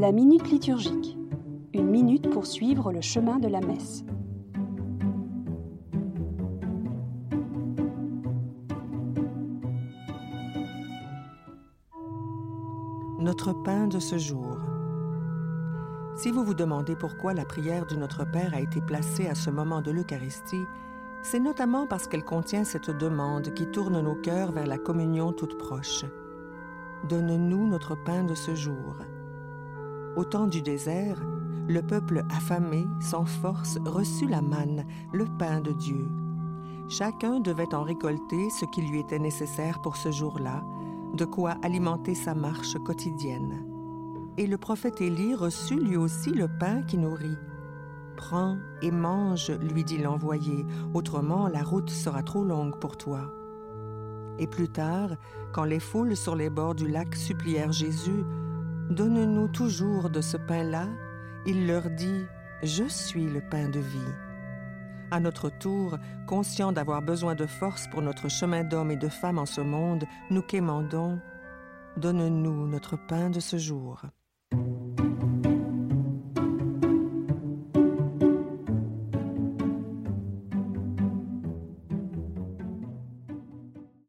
La minute liturgique. Une minute pour suivre le chemin de la messe. Notre pain de ce jour. Si vous vous demandez pourquoi la prière du Notre Père a été placée à ce moment de l'Eucharistie, c'est notamment parce qu'elle contient cette demande qui tourne nos cœurs vers la communion toute proche. Donne-nous notre pain de ce jour. Au temps du désert, le peuple affamé, sans force, reçut la manne, le pain de Dieu. Chacun devait en récolter ce qui lui était nécessaire pour ce jour-là, de quoi alimenter sa marche quotidienne. Et le prophète Élie reçut lui aussi le pain qui nourrit. Prends et mange, lui dit l'envoyé, autrement la route sera trop longue pour toi. Et plus tard, quand les foules sur les bords du lac supplièrent Jésus, Donne-nous toujours de ce pain-là, il leur dit, Je suis le pain de vie. À notre tour, conscients d'avoir besoin de force pour notre chemin d'hommes et de femmes en ce monde, nous quémandons, Donne-nous notre pain de ce jour.